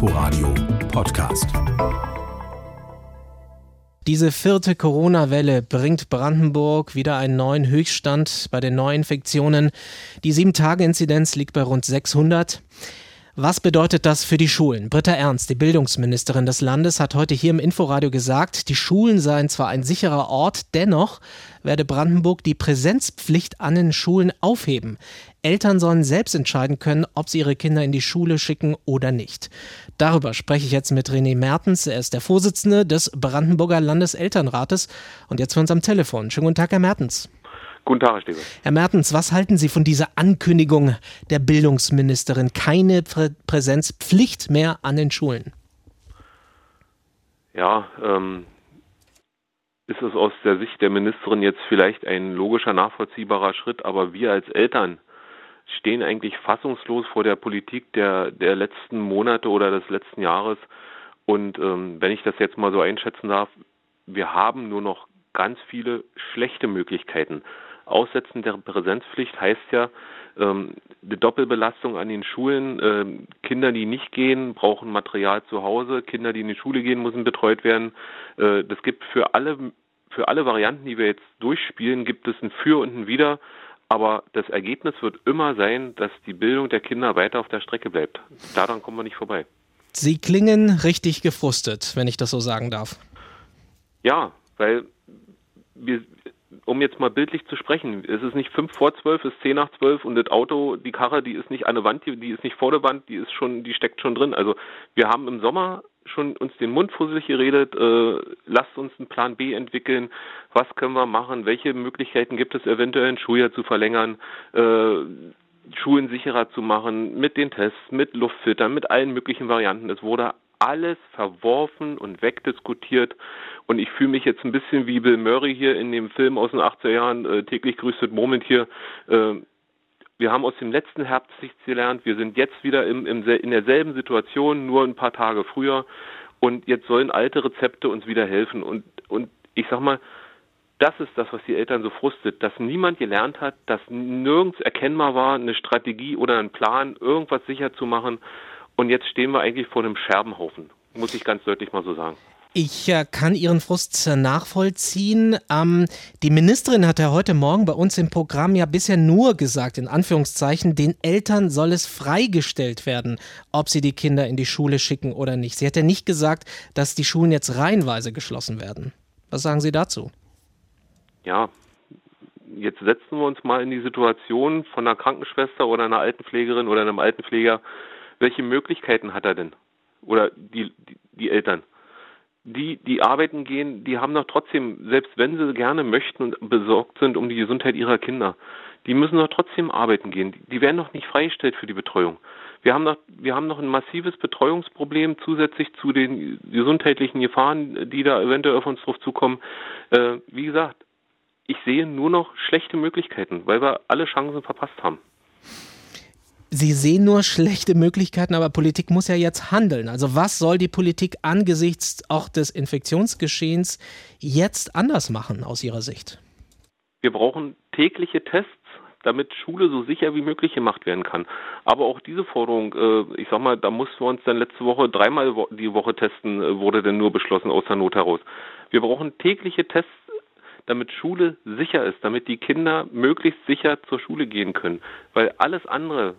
Inforadio Podcast. Diese vierte Corona-Welle bringt Brandenburg wieder einen neuen Höchststand bei den Neuinfektionen. Die Sieben-Tage-Inzidenz liegt bei rund 600. Was bedeutet das für die Schulen? Britta Ernst, die Bildungsministerin des Landes, hat heute hier im Inforadio gesagt, die Schulen seien zwar ein sicherer Ort, dennoch werde Brandenburg die Präsenzpflicht an den Schulen aufheben. Eltern sollen selbst entscheiden können, ob sie ihre Kinder in die Schule schicken oder nicht. Darüber spreche ich jetzt mit René Mertens. Er ist der Vorsitzende des Brandenburger Landeselternrates und jetzt für uns am Telefon. Schönen guten Tag, Herr Mertens. Guten Tag, Herr Stiebe. Herr Mertens, was halten Sie von dieser Ankündigung der Bildungsministerin? Keine Prä Präsenzpflicht mehr an den Schulen. Ja, ähm, ist es aus der Sicht der Ministerin jetzt vielleicht ein logischer, nachvollziehbarer Schritt, aber wir als Eltern stehen eigentlich fassungslos vor der Politik der, der letzten Monate oder des letzten Jahres. Und ähm, wenn ich das jetzt mal so einschätzen darf, wir haben nur noch ganz viele schlechte Möglichkeiten. Aussetzen der Präsenzpflicht heißt ja, ähm, eine Doppelbelastung an den Schulen. Ähm, Kinder, die nicht gehen, brauchen Material zu Hause. Kinder, die in die Schule gehen, müssen betreut werden. Äh, das gibt für alle, für alle Varianten, die wir jetzt durchspielen, gibt es ein Für und ein Wider. Aber das Ergebnis wird immer sein, dass die Bildung der Kinder weiter auf der Strecke bleibt. Daran kommen wir nicht vorbei. Sie klingen richtig gefrustet, wenn ich das so sagen darf. Ja, weil wir, um jetzt mal bildlich zu sprechen, es ist nicht fünf vor zwölf, es ist zehn nach zwölf und das Auto, die Karre, die ist nicht an der Wand, die, die ist nicht vor der Wand, die ist schon, die steckt schon drin. Also wir haben im Sommer schon uns den Mund fusselig geredet, äh, lasst uns einen Plan B entwickeln, was können wir machen, welche Möglichkeiten gibt es eventuell ein Schuljahr zu verlängern, äh, Schulen sicherer zu machen, mit den Tests, mit Luftfiltern, mit allen möglichen Varianten. Es wurde alles verworfen und wegdiskutiert. Und ich fühle mich jetzt ein bisschen wie Bill Murray hier in dem Film aus den 80er Jahren, äh, täglich grüßt das Murmeltier. Äh, wir haben aus dem letzten Herbst nichts gelernt. Wir sind jetzt wieder im, im, in derselben Situation, nur ein paar Tage früher. Und jetzt sollen alte Rezepte uns wieder helfen. Und, und ich sag mal, das ist das, was die Eltern so frustet, dass niemand gelernt hat, dass nirgends erkennbar war, eine Strategie oder ein Plan, irgendwas sicher zu machen. Und jetzt stehen wir eigentlich vor einem Scherbenhaufen, muss ich ganz deutlich mal so sagen. Ich äh, kann Ihren Frust nachvollziehen. Ähm, die Ministerin hat ja heute Morgen bei uns im Programm ja bisher nur gesagt, in Anführungszeichen, den Eltern soll es freigestellt werden, ob sie die Kinder in die Schule schicken oder nicht. Sie hat ja nicht gesagt, dass die Schulen jetzt reihenweise geschlossen werden. Was sagen Sie dazu? Ja, jetzt setzen wir uns mal in die Situation von einer Krankenschwester oder einer Altenpflegerin oder einem Altenpfleger, welche Möglichkeiten hat er denn? Oder die, die, die Eltern? Die, die arbeiten gehen, die haben doch trotzdem, selbst wenn sie gerne möchten und besorgt sind um die Gesundheit ihrer Kinder, die müssen doch trotzdem arbeiten gehen. Die werden doch nicht freigestellt für die Betreuung. Wir haben noch, wir haben noch ein massives Betreuungsproblem zusätzlich zu den gesundheitlichen Gefahren, die da eventuell auf uns drauf zukommen. Äh, wie gesagt, ich sehe nur noch schlechte Möglichkeiten, weil wir alle Chancen verpasst haben. Sie sehen nur schlechte Möglichkeiten, aber Politik muss ja jetzt handeln. Also was soll die Politik angesichts auch des Infektionsgeschehens jetzt anders machen aus Ihrer Sicht? Wir brauchen tägliche Tests, damit Schule so sicher wie möglich gemacht werden kann. Aber auch diese Forderung, äh, ich sag mal, da mussten wir uns dann letzte Woche dreimal die Woche testen, äh, wurde denn nur beschlossen aus der Not heraus. Wir brauchen tägliche Tests, damit Schule sicher ist, damit die Kinder möglichst sicher zur Schule gehen können. Weil alles andere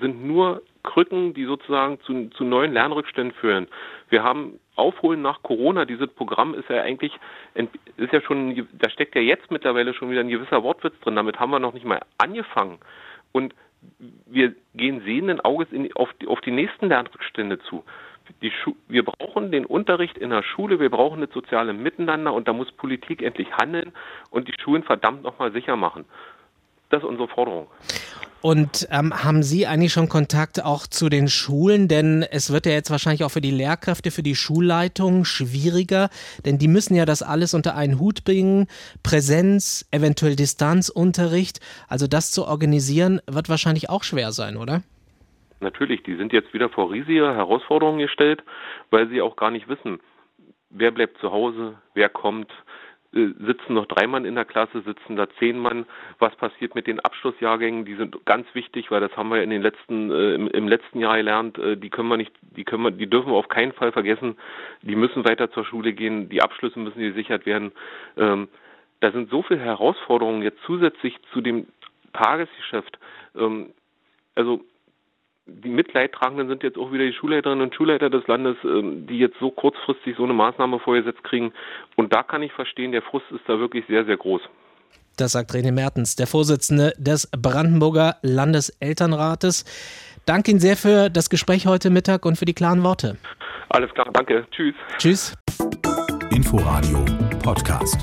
sind nur Krücken, die sozusagen zu, zu neuen Lernrückständen führen. Wir haben Aufholen nach Corona, dieses Programm ist ja eigentlich, ist ja schon, da steckt ja jetzt mittlerweile schon wieder ein gewisser Wortwitz drin, damit haben wir noch nicht mal angefangen. Und wir gehen sehenden Auges in, auf, die, auf die nächsten Lernrückstände zu. wir brauchen den Unterricht in der Schule, wir brauchen das soziale Miteinander und da muss Politik endlich handeln und die Schulen verdammt nochmal sicher machen. Das ist unsere Forderung. Und ähm, haben Sie eigentlich schon Kontakt auch zu den Schulen? Denn es wird ja jetzt wahrscheinlich auch für die Lehrkräfte, für die Schulleitung schwieriger, denn die müssen ja das alles unter einen Hut bringen. Präsenz, eventuell Distanzunterricht. Also das zu organisieren, wird wahrscheinlich auch schwer sein, oder? Natürlich, die sind jetzt wieder vor riesige Herausforderungen gestellt, weil sie auch gar nicht wissen, wer bleibt zu Hause, wer kommt, sitzen noch drei Mann in der Klasse, sitzen da zehn Mann. Was passiert mit den Abschlussjahrgängen? Die sind ganz wichtig, weil das haben wir in den letzten, äh, im, im, letzten Jahr gelernt. Äh, die können wir nicht, die können wir, die dürfen wir auf keinen Fall vergessen. Die müssen weiter zur Schule gehen. Die Abschlüsse müssen gesichert werden. Ähm, da sind so viele Herausforderungen jetzt zusätzlich zu dem Tagesgeschäft. Ähm, also die Mitleidtragenden sind jetzt auch wieder die Schulleiterinnen und Schulleiter des Landes, ähm, die jetzt so kurzfristig so eine Maßnahme vorgesetzt kriegen. Und da kann ich verstehen, der Frust ist da wirklich sehr, sehr groß. Das sagt René Mertens, der Vorsitzende des Brandenburger Landeselternrates. Danke Ihnen sehr für das Gespräch heute Mittag und für die klaren Worte. Alles klar, danke. Tschüss. Tschüss. Inforadio Podcast.